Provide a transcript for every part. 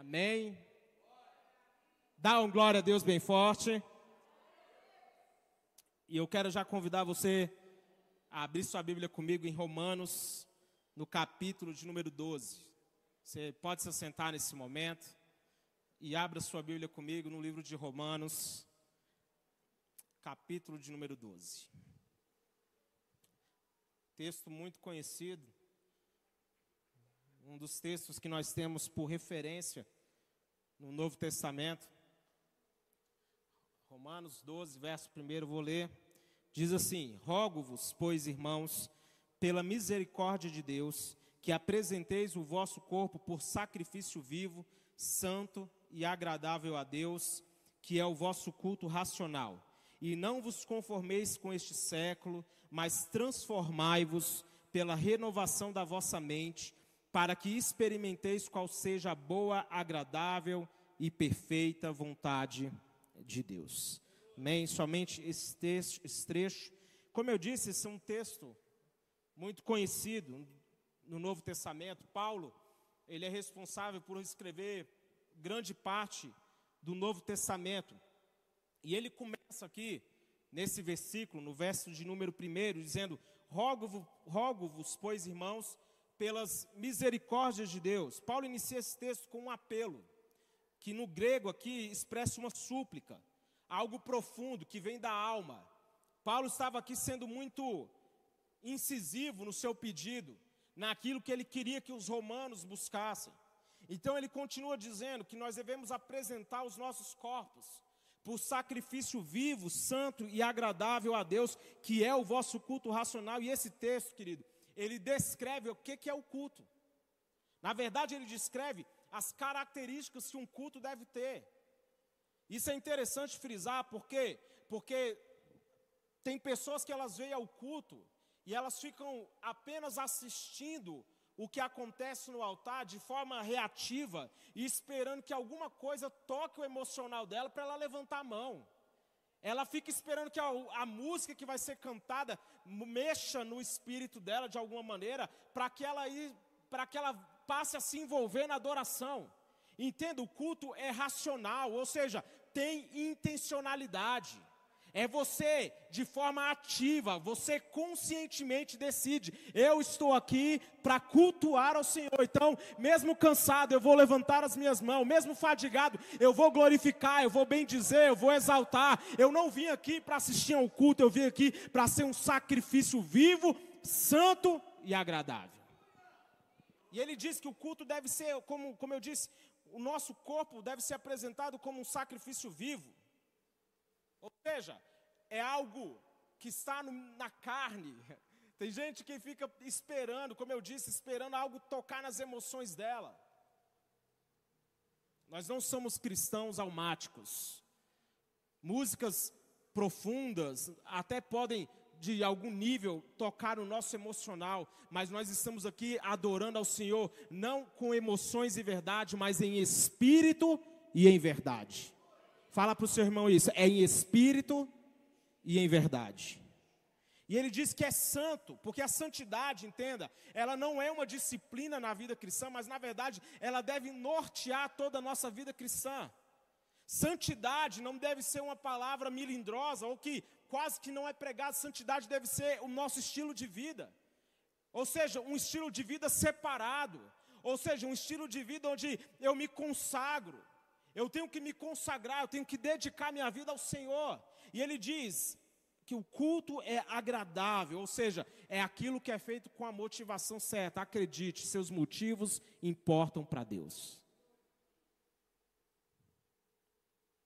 Amém. Dá um glória a Deus bem forte. E eu quero já convidar você a abrir sua Bíblia comigo em Romanos, no capítulo de número 12. Você pode se assentar nesse momento e abra sua Bíblia comigo no livro de Romanos, capítulo de número 12. Texto muito conhecido, um dos textos que nós temos por referência no Novo Testamento. Romanos 12, verso 1, vou ler. Diz assim: Rogo-vos, pois, irmãos, pela misericórdia de Deus, que apresenteis o vosso corpo por sacrifício vivo, santo e agradável a Deus, que é o vosso culto racional. E não vos conformeis com este século, mas transformai-vos pela renovação da vossa mente, para que experimenteis qual seja a boa, agradável e perfeita vontade de Deus. Amém? Somente esse, texto, esse trecho. Como eu disse, esse é um texto muito conhecido no Novo Testamento. Paulo, ele é responsável por escrever grande parte do Novo Testamento. E ele começa aqui, nesse versículo, no verso de número 1, dizendo: Rogo-vos, rogo pois, irmãos, pelas misericórdias de Deus. Paulo inicia esse texto com um apelo, que no grego aqui expressa uma súplica, algo profundo que vem da alma. Paulo estava aqui sendo muito incisivo no seu pedido, naquilo que ele queria que os romanos buscassem. Então ele continua dizendo que nós devemos apresentar os nossos corpos por sacrifício vivo, santo e agradável a Deus, que é o vosso culto racional. E esse texto, querido, ele descreve o que, é o culto. Na verdade, ele descreve as características que um culto deve ter. Isso é interessante frisar, por quê? Porque tem pessoas que elas veem ao culto e elas ficam apenas assistindo o que acontece no altar de forma reativa e esperando que alguma coisa toque o emocional dela para ela levantar a mão. Ela fica esperando que a, a, música que vai ser cantada mexa no espírito dela de alguma maneira, para que ela para que ela passe a se envolver na adoração. Entenda, o culto é racional, ou seja, tem intencionalidade. É você, de forma ativa, você conscientemente decide: eu estou aqui para cultuar ao Senhor. Então, mesmo cansado, eu vou levantar as minhas mãos, mesmo fadigado, eu vou glorificar, eu vou bendizer, eu vou exaltar. Eu não vim aqui para assistir ao culto, eu vim aqui para ser um sacrifício vivo, santo e agradável. E ele diz que o culto deve ser, como, como eu disse, o nosso corpo deve ser apresentado como um sacrifício vivo. Seja, é algo que está no, na carne. Tem gente que fica esperando, como eu disse, esperando algo tocar nas emoções dela. Nós não somos cristãos almáticos. Músicas profundas até podem, de algum nível, tocar o nosso emocional, mas nós estamos aqui adorando ao Senhor, não com emoções e verdade, mas em espírito e em verdade. Fala para o seu irmão isso, é em espírito e em verdade. E ele diz que é santo, porque a santidade, entenda, ela não é uma disciplina na vida cristã, mas na verdade ela deve nortear toda a nossa vida cristã. Santidade não deve ser uma palavra milindrosa ou que quase que não é pregada, santidade deve ser o nosso estilo de vida. Ou seja, um estilo de vida separado, ou seja, um estilo de vida onde eu me consagro, eu tenho que me consagrar, eu tenho que dedicar minha vida ao Senhor. E ele diz que o culto é agradável, ou seja, é aquilo que é feito com a motivação certa. Acredite, seus motivos importam para Deus.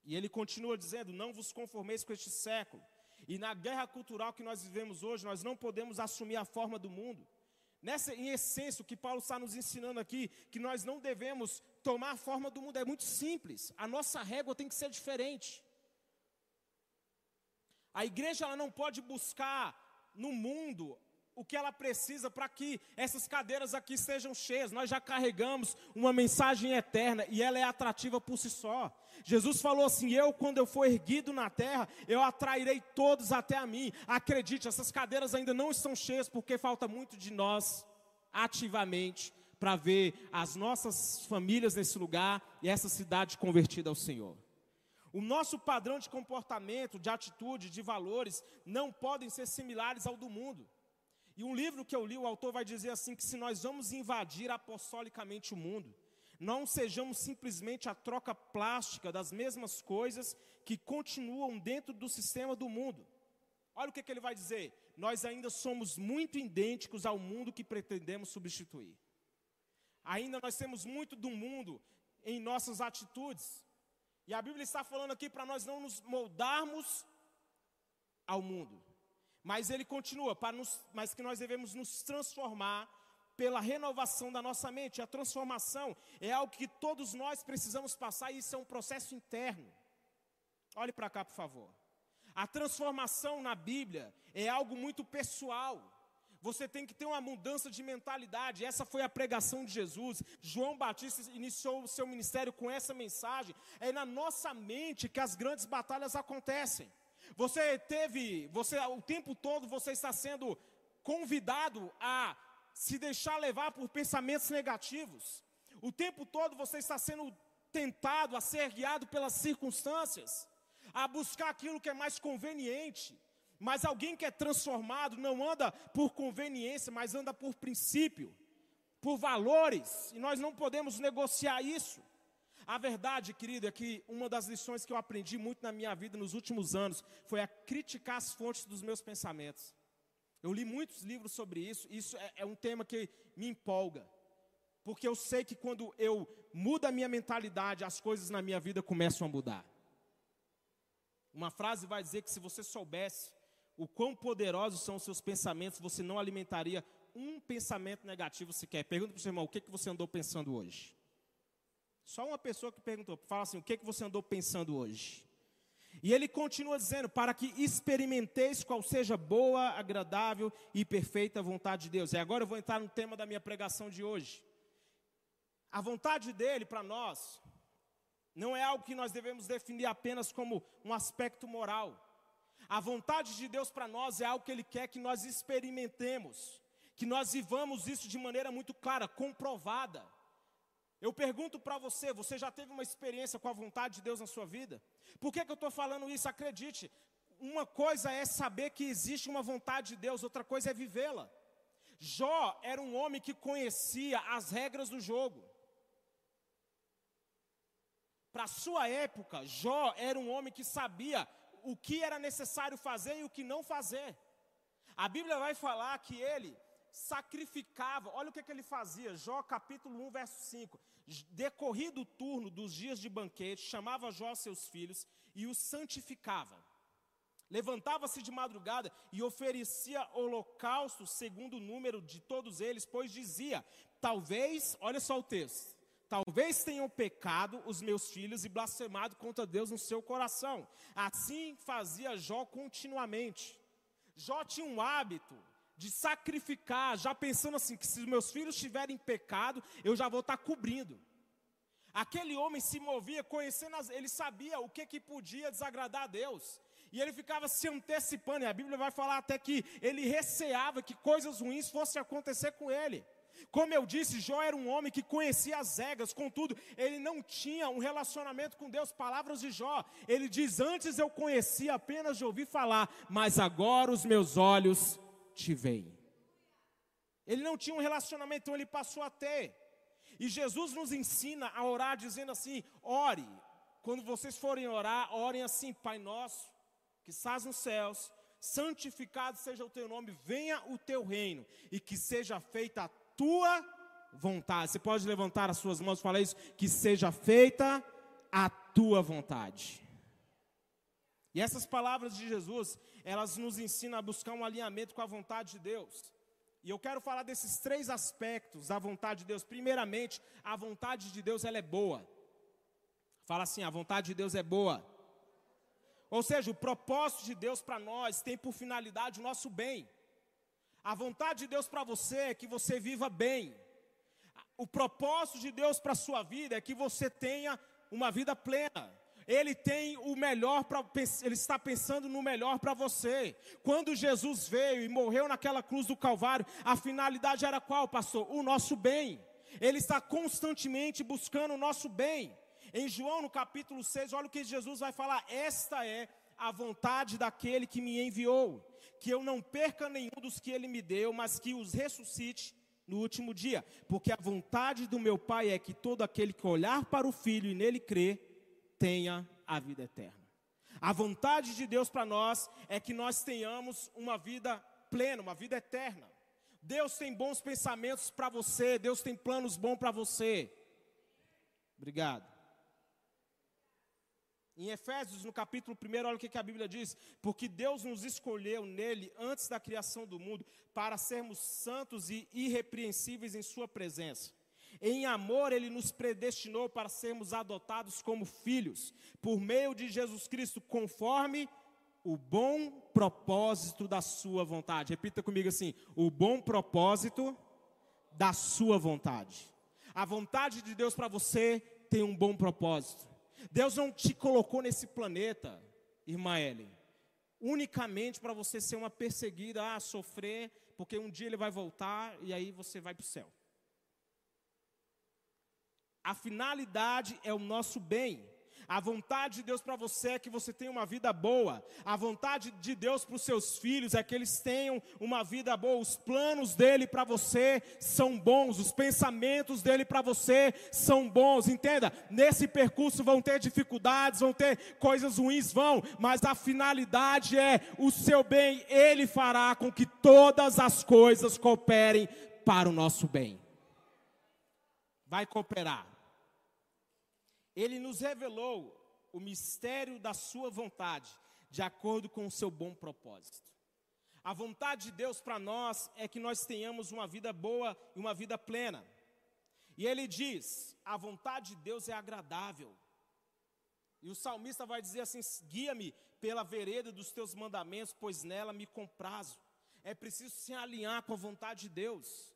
E ele continua dizendo: Não vos conformeis com este século. E na guerra cultural que nós vivemos hoje, nós não podemos assumir a forma do mundo. Nessa, em essência, o que Paulo está nos ensinando aqui, que nós não devemos tomar a forma do mundo, é muito simples. A nossa régua tem que ser diferente. A igreja ela não pode buscar no mundo o que ela precisa para que essas cadeiras aqui sejam cheias. Nós já carregamos uma mensagem eterna e ela é atrativa por si só. Jesus falou assim: Eu, quando eu for erguido na terra, eu atrairei todos até a mim. Acredite, essas cadeiras ainda não estão cheias porque falta muito de nós ativamente para ver as nossas famílias nesse lugar e essa cidade convertida ao Senhor. O nosso padrão de comportamento, de atitude, de valores não podem ser similares ao do mundo. E um livro que eu li, o autor vai dizer assim: que se nós vamos invadir apostolicamente o mundo, não sejamos simplesmente a troca plástica das mesmas coisas que continuam dentro do sistema do mundo. Olha o que, que ele vai dizer: nós ainda somos muito idênticos ao mundo que pretendemos substituir. Ainda nós temos muito do mundo em nossas atitudes. E a Bíblia está falando aqui para nós não nos moldarmos ao mundo. Mas ele continua, para nos, mas que nós devemos nos transformar pela renovação da nossa mente. A transformação é algo que todos nós precisamos passar e isso é um processo interno. Olhe para cá, por favor. A transformação na Bíblia é algo muito pessoal. Você tem que ter uma mudança de mentalidade. Essa foi a pregação de Jesus. João Batista iniciou o seu ministério com essa mensagem. É na nossa mente que as grandes batalhas acontecem. Você teve, você o tempo todo você está sendo convidado a se deixar levar por pensamentos negativos. O tempo todo você está sendo tentado a ser guiado pelas circunstâncias, a buscar aquilo que é mais conveniente. Mas alguém que é transformado não anda por conveniência, mas anda por princípio, por valores, e nós não podemos negociar isso. A verdade, querido, é que uma das lições que eu aprendi muito na minha vida nos últimos anos foi a criticar as fontes dos meus pensamentos. Eu li muitos livros sobre isso, isso é, é um tema que me empolga, porque eu sei que quando eu mudo a minha mentalidade, as coisas na minha vida começam a mudar. Uma frase vai dizer que se você soubesse o quão poderosos são os seus pensamentos, você não alimentaria um pensamento negativo sequer. Pergunta para o seu irmão, o que, que você andou pensando hoje? Só uma pessoa que perguntou, fala assim, o que, que você andou pensando hoje? E ele continua dizendo, para que experimenteis qual seja boa, agradável e perfeita vontade de Deus. E agora eu vou entrar no tema da minha pregação de hoje. A vontade dele para nós não é algo que nós devemos definir apenas como um aspecto moral. A vontade de Deus para nós é algo que Ele quer que nós experimentemos, que nós vivamos isso de maneira muito clara, comprovada. Eu pergunto para você: você já teve uma experiência com a vontade de Deus na sua vida? Por que, que eu estou falando isso? Acredite, uma coisa é saber que existe uma vontade de Deus, outra coisa é vivê-la. Jó era um homem que conhecia as regras do jogo. Para sua época, Jó era um homem que sabia o que era necessário fazer e o que não fazer. A Bíblia vai falar que ele sacrificava, olha o que, que ele fazia, Jó capítulo 1, verso 5. Decorrido o turno dos dias de banquete, chamava Jó seus filhos e os santificava. Levantava-se de madrugada e oferecia holocausto segundo o número de todos eles, pois dizia: talvez, olha só o texto, Talvez tenham pecado os meus filhos e blasfemado contra Deus no seu coração. Assim fazia Jó continuamente. Jó tinha um hábito de sacrificar, já pensando assim: que se meus filhos tiverem pecado, eu já vou estar cobrindo. Aquele homem se movia conhecendo, as, ele sabia o que, que podia desagradar a Deus. E ele ficava se antecipando, e a Bíblia vai falar até que ele receava que coisas ruins fossem acontecer com ele. Como eu disse, Jó era um homem que conhecia as regras, contudo, ele não tinha um relacionamento com Deus. Palavras de Jó, ele diz: Antes eu conhecia apenas de ouvir falar, mas agora os meus olhos te veem. Ele não tinha um relacionamento, então ele passou a ter. E Jesus nos ensina a orar dizendo assim: ore. Quando vocês forem orar, orem assim: Pai nosso, que estás nos céus, santificado seja o teu nome, venha o teu reino, e que seja feita a tua vontade. Você pode levantar as suas mãos e falar isso? Que seja feita a tua vontade. E essas palavras de Jesus, elas nos ensinam a buscar um alinhamento com a vontade de Deus. E eu quero falar desses três aspectos da vontade de Deus. Primeiramente, a vontade de Deus ela é boa. Fala assim, a vontade de Deus é boa. Ou seja, o propósito de Deus para nós tem por finalidade o nosso bem. A vontade de Deus para você é que você viva bem. O propósito de Deus para a sua vida é que você tenha uma vida plena. Ele tem o melhor para ele está pensando no melhor para você. Quando Jesus veio e morreu naquela cruz do Calvário, a finalidade era qual, pastor? O nosso bem. Ele está constantemente buscando o nosso bem. Em João, no capítulo 6, olha o que Jesus vai falar: Esta é a vontade daquele que me enviou, que eu não perca nenhum dos que ele me deu, mas que os ressuscite no último dia. Porque a vontade do meu Pai é que todo aquele que olhar para o Filho e nele crer, tenha a vida eterna. A vontade de Deus para nós é que nós tenhamos uma vida plena, uma vida eterna. Deus tem bons pensamentos para você, Deus tem planos bons para você. Obrigado. Em Efésios, no capítulo 1, olha o que a Bíblia diz: Porque Deus nos escolheu nele antes da criação do mundo para sermos santos e irrepreensíveis em Sua presença. Em amor, Ele nos predestinou para sermos adotados como filhos, por meio de Jesus Cristo, conforme o bom propósito da Sua vontade. Repita comigo assim: o bom propósito da Sua vontade. A vontade de Deus para você tem um bom propósito. Deus não te colocou nesse planeta, irmã Ellen, unicamente para você ser uma perseguida, ah, sofrer, porque um dia ele vai voltar e aí você vai para o céu. A finalidade é o nosso bem. A vontade de Deus para você é que você tenha uma vida boa. A vontade de Deus para os seus filhos é que eles tenham uma vida boa. Os planos dele para você são bons. Os pensamentos dele para você são bons. Entenda? Nesse percurso vão ter dificuldades, vão ter coisas ruins, vão. Mas a finalidade é o seu bem. Ele fará com que todas as coisas cooperem para o nosso bem. Vai cooperar. Ele nos revelou o mistério da sua vontade, de acordo com o seu bom propósito. A vontade de Deus para nós é que nós tenhamos uma vida boa e uma vida plena. E ele diz: a vontade de Deus é agradável. E o salmista vai dizer assim: guia-me pela vereda dos teus mandamentos, pois nela me comprazo. É preciso se alinhar com a vontade de Deus.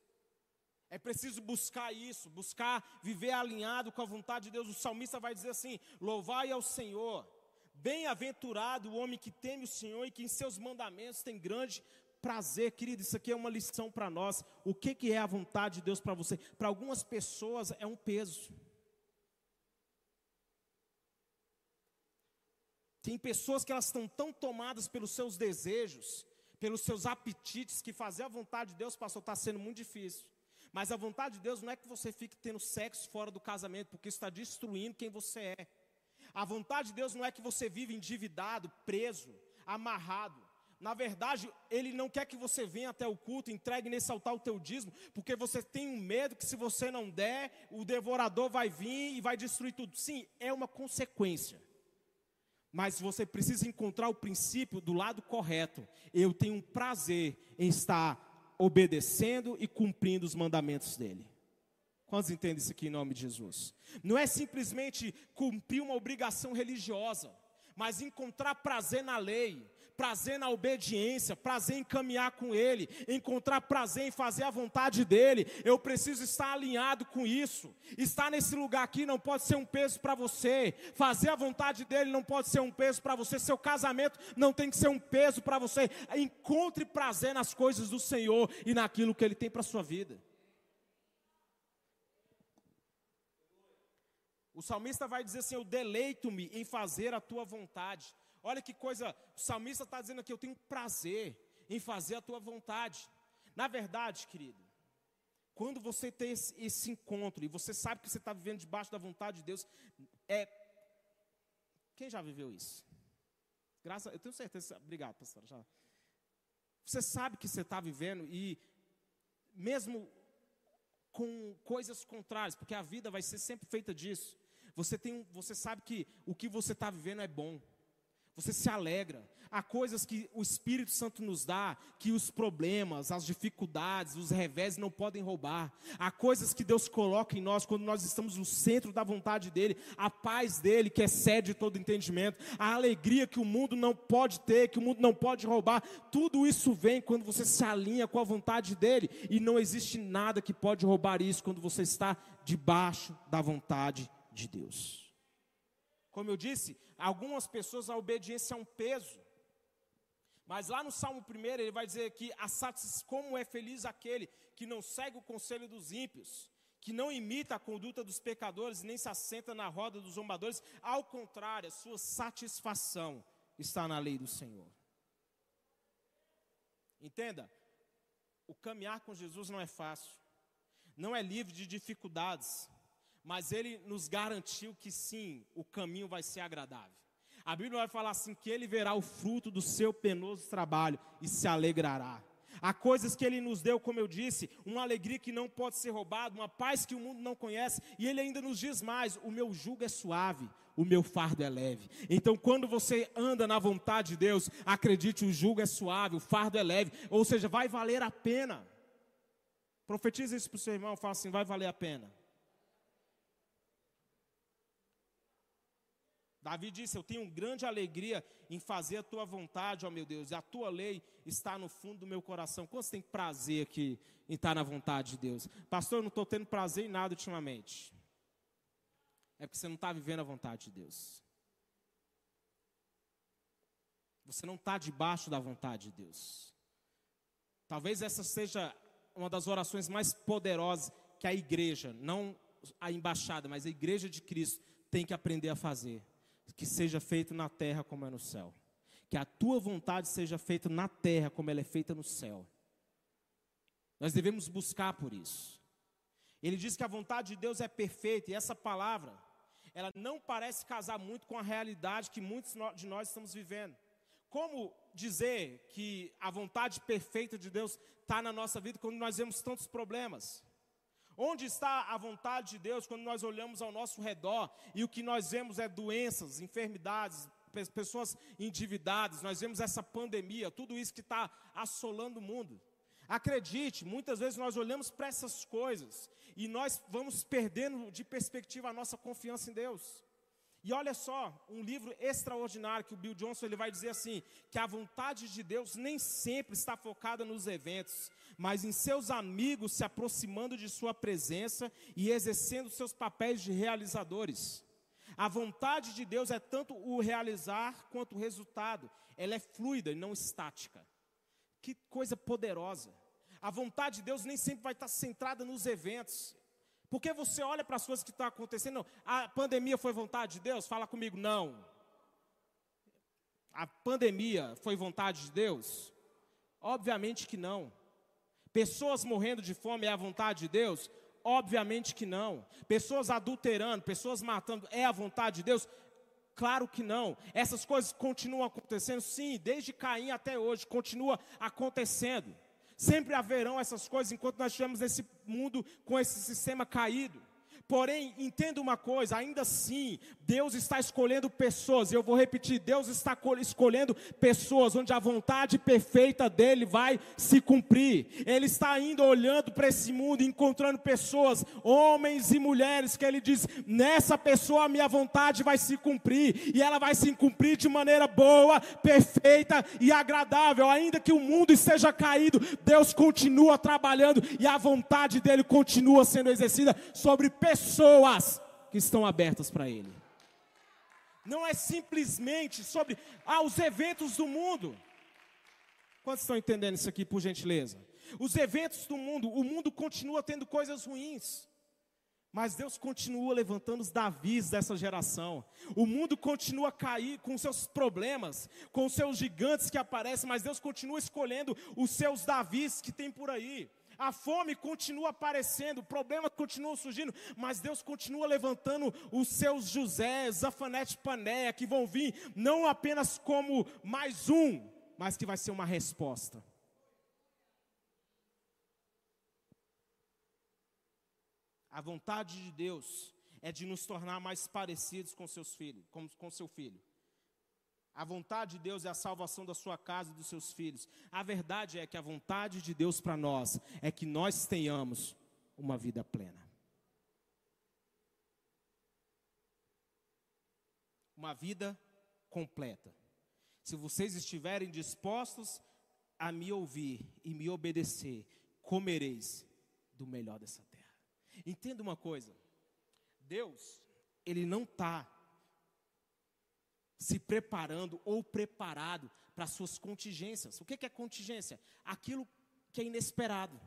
É preciso buscar isso, buscar viver alinhado com a vontade de Deus. O salmista vai dizer assim: Louvai ao Senhor, bem-aventurado o homem que teme o Senhor e que em seus mandamentos tem grande prazer, querido. Isso aqui é uma lição para nós. O que, que é a vontade de Deus para você? Para algumas pessoas é um peso. Tem pessoas que elas estão tão tomadas pelos seus desejos, pelos seus apetites, que fazer a vontade de Deus, pastor, está sendo muito difícil. Mas a vontade de Deus não é que você fique tendo sexo fora do casamento, porque está destruindo quem você é. A vontade de Deus não é que você vive endividado, preso, amarrado. Na verdade, Ele não quer que você venha até o culto, entregue nesse altar o teu dízimo, porque você tem um medo que se você não der, o devorador vai vir e vai destruir tudo. Sim, é uma consequência. Mas você precisa encontrar o princípio do lado correto. Eu tenho um prazer em estar obedecendo e cumprindo os mandamentos dele. Quantos entendem isso aqui em nome de Jesus? Não é simplesmente cumprir uma obrigação religiosa, mas encontrar prazer na lei, prazer na obediência, prazer em caminhar com Ele, encontrar prazer em fazer a vontade dEle. Eu preciso estar alinhado com isso. Estar nesse lugar aqui não pode ser um peso para você. Fazer a vontade dEle não pode ser um peso para você. Seu casamento não tem que ser um peso para você. Encontre prazer nas coisas do Senhor e naquilo que Ele tem para a sua vida. O salmista vai dizer assim: Eu deleito-me em fazer a tua vontade. Olha que coisa, o salmista está dizendo aqui: eu tenho prazer em fazer a tua vontade. Na verdade, querido, quando você tem esse, esse encontro e você sabe que você está vivendo debaixo da vontade de Deus, é. Quem já viveu isso? Graças, eu tenho certeza. Obrigado, pastor. Já. Você sabe que você está vivendo e mesmo com coisas contrárias, porque a vida vai ser sempre feita disso. Você tem, você sabe que o que você está vivendo é bom você se alegra. Há coisas que o Espírito Santo nos dá, que os problemas, as dificuldades, os revés não podem roubar. Há coisas que Deus coloca em nós quando nós estamos no centro da vontade dEle, a paz dEle que excede todo entendimento, a alegria que o mundo não pode ter, que o mundo não pode roubar. Tudo isso vem quando você se alinha com a vontade dEle, e não existe nada que pode roubar isso quando você está debaixo da vontade de Deus. Como eu disse, algumas pessoas a obediência é um peso. Mas lá no Salmo 1 ele vai dizer que a como é feliz aquele que não segue o conselho dos ímpios, que não imita a conduta dos pecadores, nem se assenta na roda dos zombadores, ao contrário, a sua satisfação está na lei do Senhor. Entenda, o caminhar com Jesus não é fácil, não é livre de dificuldades, mas ele nos garantiu que sim, o caminho vai ser agradável. A Bíblia vai falar assim: que ele verá o fruto do seu penoso trabalho e se alegrará. Há coisas que Ele nos deu, como eu disse, uma alegria que não pode ser roubada, uma paz que o mundo não conhece, e Ele ainda nos diz mais: o meu jugo é suave, o meu fardo é leve. Então, quando você anda na vontade de Deus, acredite, o jugo é suave, o fardo é leve, ou seja, vai valer a pena. Profetiza isso para o seu irmão, fala assim: vai valer a pena. Davi disse: Eu tenho grande alegria em fazer a tua vontade, ó meu Deus, e a tua lei está no fundo do meu coração. Quantos tem prazer aqui em estar na vontade de Deus? Pastor, eu não estou tendo prazer em nada ultimamente. É porque você não está vivendo a vontade de Deus. Você não está debaixo da vontade de Deus. Talvez essa seja uma das orações mais poderosas que a igreja, não a embaixada, mas a igreja de Cristo tem que aprender a fazer que seja feito na terra como é no céu. Que a tua vontade seja feita na terra como ela é feita no céu. Nós devemos buscar por isso. Ele diz que a vontade de Deus é perfeita e essa palavra, ela não parece casar muito com a realidade que muitos de nós estamos vivendo. Como dizer que a vontade perfeita de Deus está na nossa vida quando nós vemos tantos problemas? Onde está a vontade de Deus quando nós olhamos ao nosso redor e o que nós vemos é doenças, enfermidades, pessoas endividadas, nós vemos essa pandemia, tudo isso que está assolando o mundo. Acredite, muitas vezes nós olhamos para essas coisas e nós vamos perdendo de perspectiva a nossa confiança em Deus. E olha só, um livro extraordinário que o Bill Johnson ele vai dizer assim, que a vontade de Deus nem sempre está focada nos eventos, mas em seus amigos se aproximando de sua presença e exercendo seus papéis de realizadores. A vontade de Deus é tanto o realizar quanto o resultado. Ela é fluida e não estática. Que coisa poderosa. A vontade de Deus nem sempre vai estar centrada nos eventos. Porque você olha para as coisas que estão acontecendo, não, a pandemia foi vontade de Deus? Fala comigo, não. A pandemia foi vontade de Deus? Obviamente que não. Pessoas morrendo de fome é a vontade de Deus? Obviamente que não. Pessoas adulterando, pessoas matando, é a vontade de Deus? Claro que não. Essas coisas continuam acontecendo, sim, desde Caim até hoje, continua acontecendo. Sempre haverão essas coisas enquanto nós estivermos nesse mundo com esse sistema caído. Porém, entenda uma coisa, ainda assim, Deus está escolhendo pessoas, e eu vou repetir: Deus está escolhendo pessoas onde a vontade perfeita dele vai se cumprir. Ele está indo olhando para esse mundo, encontrando pessoas, homens e mulheres, que ele diz: nessa pessoa a minha vontade vai se cumprir, e ela vai se cumprir de maneira boa, perfeita e agradável. Ainda que o mundo esteja caído, Deus continua trabalhando e a vontade dele continua sendo exercida sobre pessoas pessoas que estão abertas para Ele. Não é simplesmente sobre ah, os eventos do mundo. Quantos estão entendendo isso aqui, por gentileza? Os eventos do mundo, o mundo continua tendo coisas ruins. Mas Deus continua levantando os Davis dessa geração. O mundo continua a cair com seus problemas, com seus gigantes que aparecem, mas Deus continua escolhendo os seus Davis que tem por aí. A fome continua aparecendo, problemas continuam surgindo, mas Deus continua levantando os seus José, Zafanete Panéia, que vão vir não apenas como mais um, mas que vai ser uma resposta. A vontade de Deus é de nos tornar mais parecidos com seus filhos, com, com seu filho. A vontade de Deus é a salvação da sua casa e dos seus filhos. A verdade é que a vontade de Deus para nós é que nós tenhamos uma vida plena. Uma vida completa. Se vocês estiverem dispostos a me ouvir e me obedecer, comereis do melhor dessa terra. Entenda uma coisa: Deus, Ele não está se preparando ou preparado para suas contingências. O que é contingência? Aquilo que é inesperado.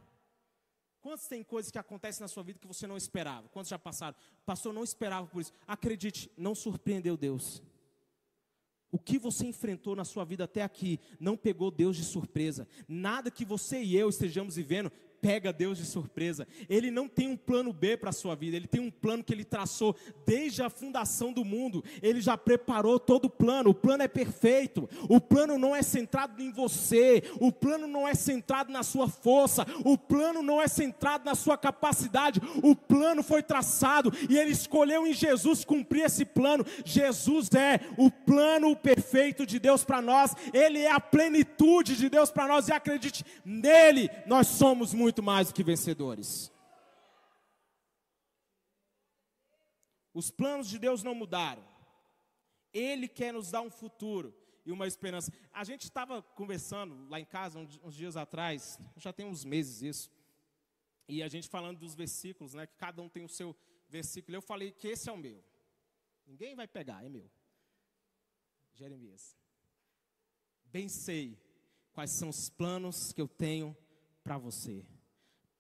Quantos tem coisas que acontecem na sua vida que você não esperava? Quantos já passaram? Pastor, não esperava por isso. Acredite, não surpreendeu Deus. O que você enfrentou na sua vida até aqui não pegou Deus de surpresa. Nada que você e eu estejamos vivendo pega Deus de surpresa. Ele não tem um plano B para a sua vida, ele tem um plano que ele traçou desde a fundação do mundo. Ele já preparou todo o plano. O plano é perfeito. O plano não é centrado em você, o plano não é centrado na sua força, o plano não é centrado na sua capacidade. O plano foi traçado e ele escolheu em Jesus cumprir esse plano. Jesus é o plano perfeito de Deus para nós. Ele é a plenitude de Deus para nós e acredite, nele nós somos muito muito mais do que vencedores. Os planos de Deus não mudaram. Ele quer nos dar um futuro e uma esperança. A gente estava conversando lá em casa uns dias atrás, já tem uns meses isso, e a gente falando dos versículos, né? Que cada um tem o seu versículo. Eu falei que esse é o meu. Ninguém vai pegar, é meu. Jeremias. Bem sei quais são os planos que eu tenho para você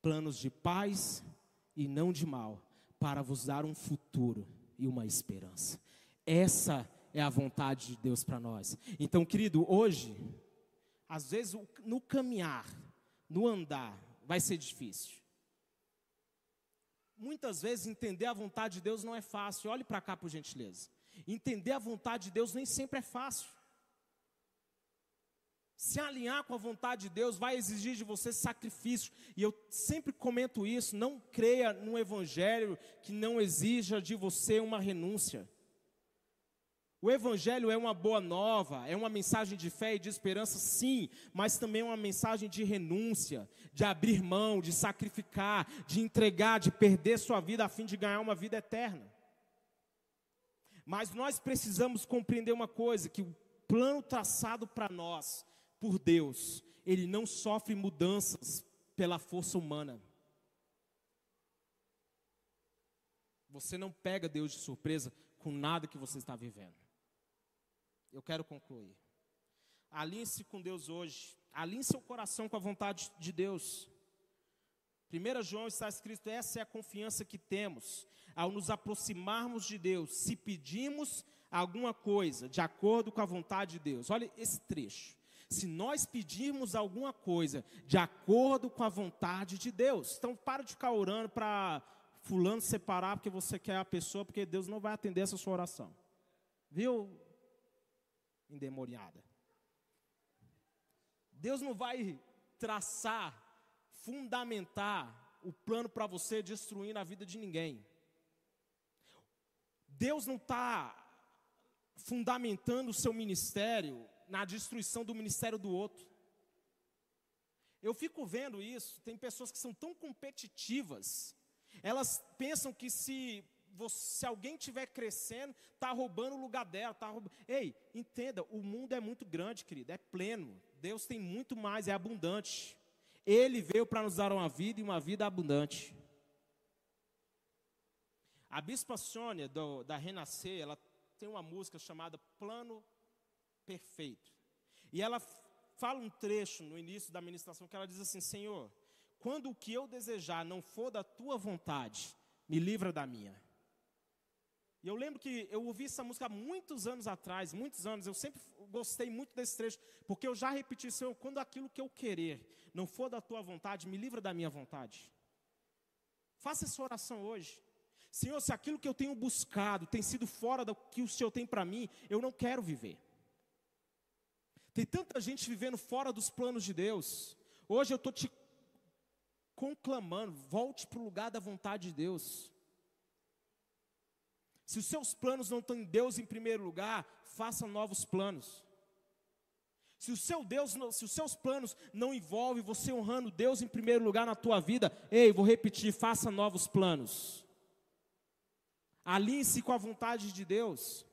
planos de paz e não de mal, para vos dar um futuro e uma esperança. Essa é a vontade de Deus para nós. Então, querido, hoje, às vezes no caminhar, no andar, vai ser difícil. Muitas vezes entender a vontade de Deus não é fácil. Olhe para cá, por gentileza. Entender a vontade de Deus nem sempre é fácil. Se alinhar com a vontade de Deus vai exigir de você sacrifício. E eu sempre comento isso: não creia num evangelho que não exija de você uma renúncia. O evangelho é uma boa nova, é uma mensagem de fé e de esperança, sim, mas também é uma mensagem de renúncia, de abrir mão, de sacrificar, de entregar, de perder sua vida a fim de ganhar uma vida eterna. Mas nós precisamos compreender uma coisa: que o plano traçado para nós por Deus, ele não sofre mudanças pela força humana. Você não pega Deus de surpresa com nada que você está vivendo. Eu quero concluir. Alinhe-se com Deus hoje. Alinhe seu coração com a vontade de Deus. 1 João está escrito: essa é a confiança que temos ao nos aproximarmos de Deus, se pedimos alguma coisa de acordo com a vontade de Deus. Olha esse trecho se nós pedirmos alguma coisa de acordo com a vontade de Deus. Então, para de ficar orando para fulano separar porque você quer a pessoa, porque Deus não vai atender essa sua oração. Viu? Endemoniada. Deus não vai traçar, fundamentar o plano para você destruir na vida de ninguém. Deus não está fundamentando o seu ministério na destruição do ministério do outro. Eu fico vendo isso, tem pessoas que são tão competitivas, elas pensam que se, se alguém estiver crescendo, está roubando o lugar dela. Tá roubando. Ei, entenda, o mundo é muito grande, querido, é pleno. Deus tem muito mais, é abundante. Ele veio para nos dar uma vida e uma vida abundante. A Bispa Sônia, do, da Renascer, ela tem uma música chamada Plano perfeito. E ela fala um trecho no início da ministração que ela diz assim: Senhor, quando o que eu desejar não for da tua vontade, me livra da minha. E eu lembro que eu ouvi essa música há muitos anos atrás, muitos anos, eu sempre gostei muito desse trecho, porque eu já repeti, Senhor, quando aquilo que eu querer não for da tua vontade, me livra da minha vontade. Faça essa oração hoje. Senhor, se aquilo que eu tenho buscado tem sido fora do que o Senhor tem para mim, eu não quero viver. Tem tanta gente vivendo fora dos planos de Deus. Hoje eu estou te conclamando, volte para o lugar da vontade de Deus. Se os seus planos não estão em Deus em primeiro lugar, faça novos planos. Se, o seu Deus, se os seus planos não envolvem você honrando Deus em primeiro lugar na tua vida, ei, vou repetir, faça novos planos. Alinhe-se com a vontade de Deus.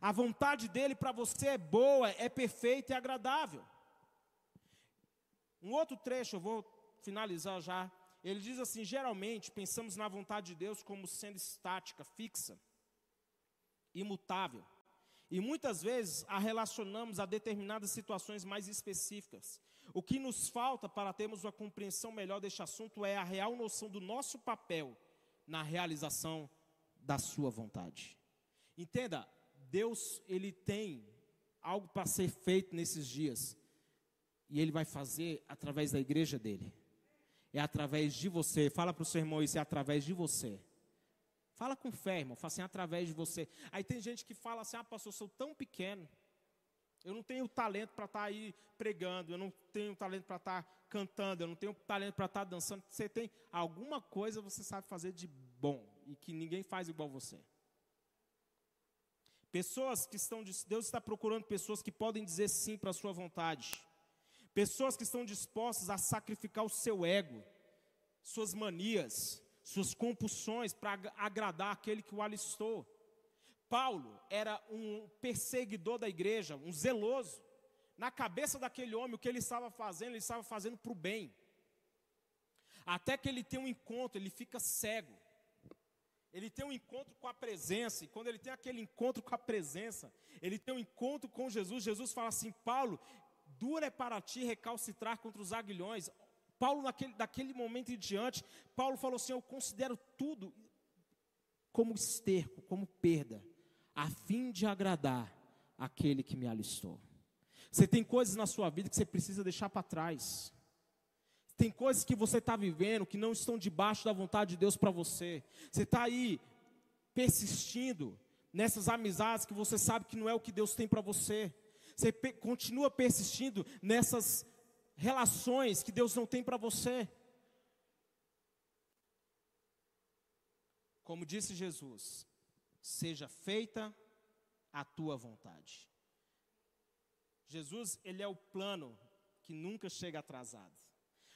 A vontade dele para você é boa, é perfeita e agradável. Um outro trecho, eu vou finalizar já. Ele diz assim: geralmente pensamos na vontade de Deus como sendo estática, fixa, imutável. E muitas vezes a relacionamos a determinadas situações mais específicas. O que nos falta para termos uma compreensão melhor deste assunto é a real noção do nosso papel na realização da sua vontade. Entenda, Deus ele tem algo para ser feito nesses dias. E ele vai fazer através da igreja dele. É através de você. Fala para o seu irmão isso, é através de você. Fala com fé, irmão. Fala assim, através de você. Aí tem gente que fala assim, ah, pastor, eu sou tão pequeno. Eu não tenho talento para estar tá aí pregando, eu não tenho talento para estar tá cantando, eu não tenho talento para estar tá dançando. Você tem alguma coisa você sabe fazer de bom e que ninguém faz igual você. Pessoas que estão, Deus está procurando pessoas que podem dizer sim para a sua vontade. Pessoas que estão dispostas a sacrificar o seu ego, suas manias, suas compulsões para agradar aquele que o alistou. Paulo era um perseguidor da igreja, um zeloso. Na cabeça daquele homem, o que ele estava fazendo, ele estava fazendo para o bem. Até que ele tem um encontro, ele fica cego. Ele tem um encontro com a presença, e quando ele tem aquele encontro com a presença, ele tem um encontro com Jesus. Jesus fala assim: Paulo, dura é para ti recalcitrar contra os aguilhões. Paulo, naquele, daquele momento em diante, Paulo falou assim: Eu considero tudo como esterco, como perda, a fim de agradar aquele que me alistou. Você tem coisas na sua vida que você precisa deixar para trás. Tem coisas que você está vivendo que não estão debaixo da vontade de Deus para você. Você está aí persistindo nessas amizades que você sabe que não é o que Deus tem para você. Você continua persistindo nessas relações que Deus não tem para você. Como disse Jesus, seja feita a tua vontade. Jesus, ele é o plano que nunca chega atrasado.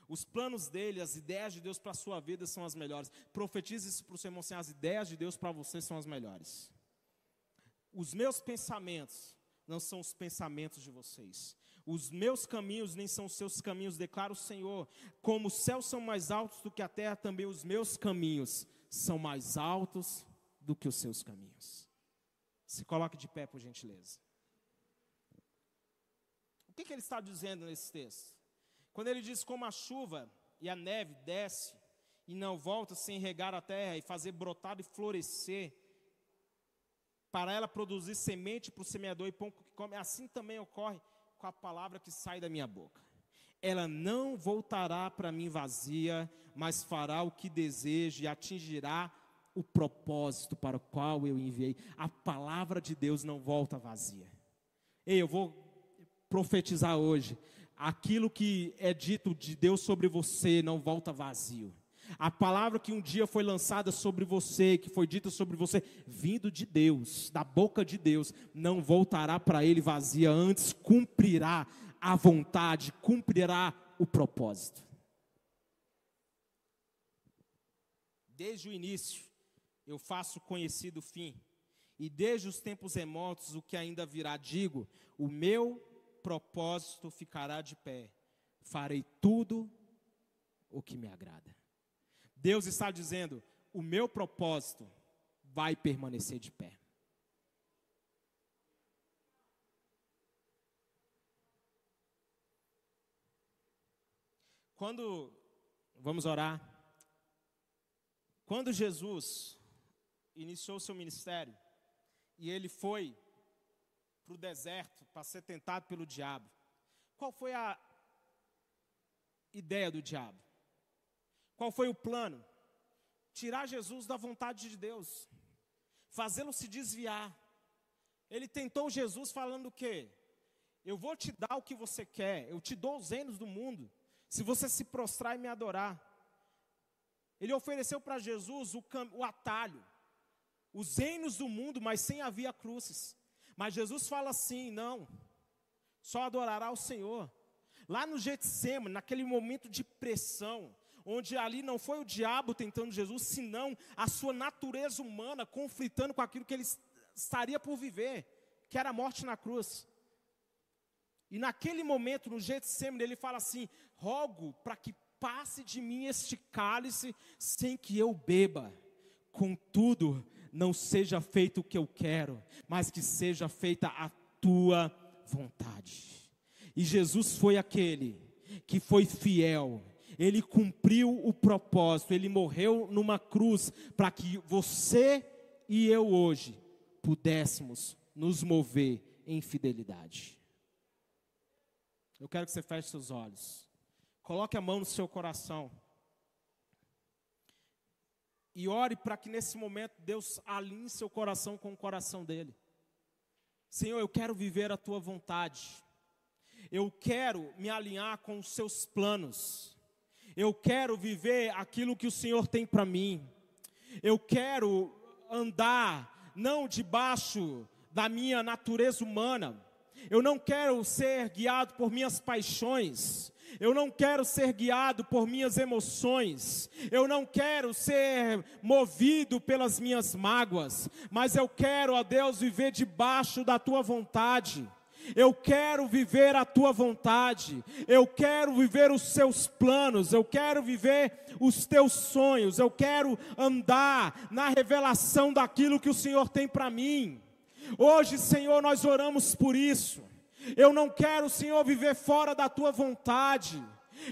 Os planos dele, as ideias de Deus para a sua vida são as melhores. Profetize isso para o seu irmão, assim, as ideias de Deus para você são as melhores. Os meus pensamentos não são os pensamentos de vocês. Os meus caminhos nem são os seus caminhos, declara o Senhor. Como os céus são mais altos do que a terra, também os meus caminhos são mais altos do que os seus caminhos. Se coloque de pé, por gentileza. O que, que ele está dizendo nesse texto? Quando ele diz como a chuva e a neve desce e não volta sem regar a terra e fazer brotar e florescer, para ela produzir semente para o semeador e pão que come, assim também ocorre com a palavra que sai da minha boca. Ela não voltará para mim vazia, mas fará o que deseja e atingirá o propósito para o qual eu enviei. A palavra de Deus não volta vazia. Ei, eu vou profetizar hoje. Aquilo que é dito de Deus sobre você não volta vazio. A palavra que um dia foi lançada sobre você, que foi dita sobre você, vindo de Deus, da boca de Deus, não voltará para ele vazia, antes cumprirá a vontade, cumprirá o propósito. Desde o início, eu faço conhecido o fim, e desde os tempos remotos, o que ainda virá, digo: o meu propósito ficará de pé, farei tudo o que me agrada. Deus está dizendo: o meu propósito vai permanecer de pé. Quando, vamos orar. Quando Jesus iniciou seu ministério e ele foi para o deserto para ser tentado pelo diabo, qual foi a ideia do diabo? Qual foi o plano? Tirar Jesus da vontade de Deus, fazê-lo se desviar. Ele tentou Jesus falando o quê? Eu vou te dar o que você quer, eu te dou os reinos do mundo, se você se prostrar e me adorar. Ele ofereceu para Jesus o, o, atalho, os reinos do mundo, mas sem a via cruzes. Mas Jesus fala assim: não, só adorará o Senhor. Lá no Getsemane, naquele momento de pressão, onde ali não foi o diabo tentando Jesus, senão a sua natureza humana conflitando com aquilo que ele estaria por viver, que era a morte na cruz. E naquele momento, no Getsemane, ele fala assim: rogo para que passe de mim este cálice sem que eu beba. Contudo, não seja feito o que eu quero, mas que seja feita a tua vontade. E Jesus foi aquele que foi fiel, ele cumpriu o propósito, ele morreu numa cruz para que você e eu hoje pudéssemos nos mover em fidelidade. Eu quero que você feche seus olhos. Coloque a mão no seu coração. E ore para que nesse momento Deus alinhe seu coração com o coração dele. Senhor, eu quero viver a tua vontade. Eu quero me alinhar com os seus planos. Eu quero viver aquilo que o Senhor tem para mim. Eu quero andar não debaixo da minha natureza humana. Eu não quero ser guiado por minhas paixões. Eu não quero ser guiado por minhas emoções, eu não quero ser movido pelas minhas mágoas, mas eu quero, ó Deus, viver debaixo da tua vontade. Eu quero viver a tua vontade, eu quero viver os seus planos, eu quero viver os teus sonhos, eu quero andar na revelação daquilo que o Senhor tem para mim. Hoje, Senhor, nós oramos por isso. Eu não quero, Senhor, viver fora da tua vontade.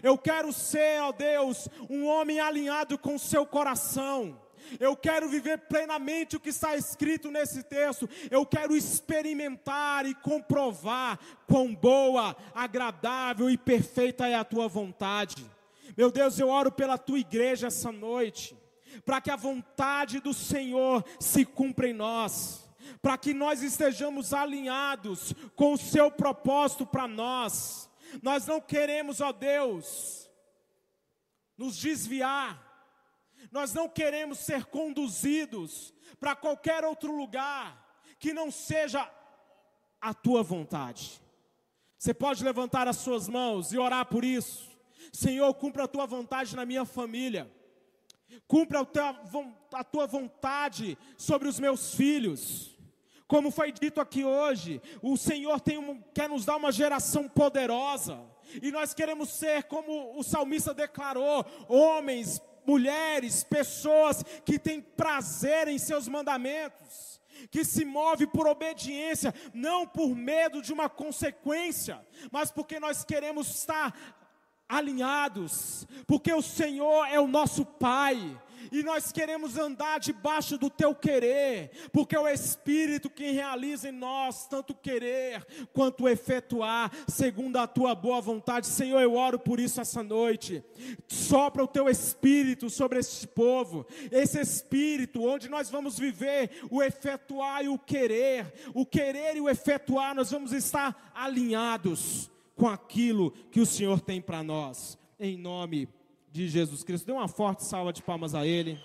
Eu quero ser, ó Deus, um homem alinhado com o seu coração. Eu quero viver plenamente o que está escrito nesse texto. Eu quero experimentar e comprovar quão boa, agradável e perfeita é a tua vontade. Meu Deus, eu oro pela tua igreja essa noite, para que a vontade do Senhor se cumpra em nós, para que nós estejamos alinhados com o seu propósito para nós. Nós não queremos, ó Deus, nos desviar nós não queremos ser conduzidos para qualquer outro lugar que não seja a tua vontade. Você pode levantar as suas mãos e orar por isso. Senhor, cumpra a tua vontade na minha família. Cumpra a tua vontade sobre os meus filhos. Como foi dito aqui hoje, o Senhor um, quer nos dar uma geração poderosa. E nós queremos ser, como o salmista declarou, homens mulheres, pessoas que têm prazer em seus mandamentos, que se move por obediência, não por medo de uma consequência, mas porque nós queremos estar alinhados, porque o Senhor é o nosso Pai, e nós queremos andar debaixo do teu querer, porque é o Espírito que realiza em nós tanto querer quanto efetuar, segundo a tua boa vontade. Senhor, eu oro por isso essa noite. Sopra o teu Espírito sobre este povo, esse Espírito onde nós vamos viver o efetuar e o querer, o querer e o efetuar, nós vamos estar alinhados com aquilo que o Senhor tem para nós, em nome de Jesus Cristo. Dê uma forte salva de palmas a Ele.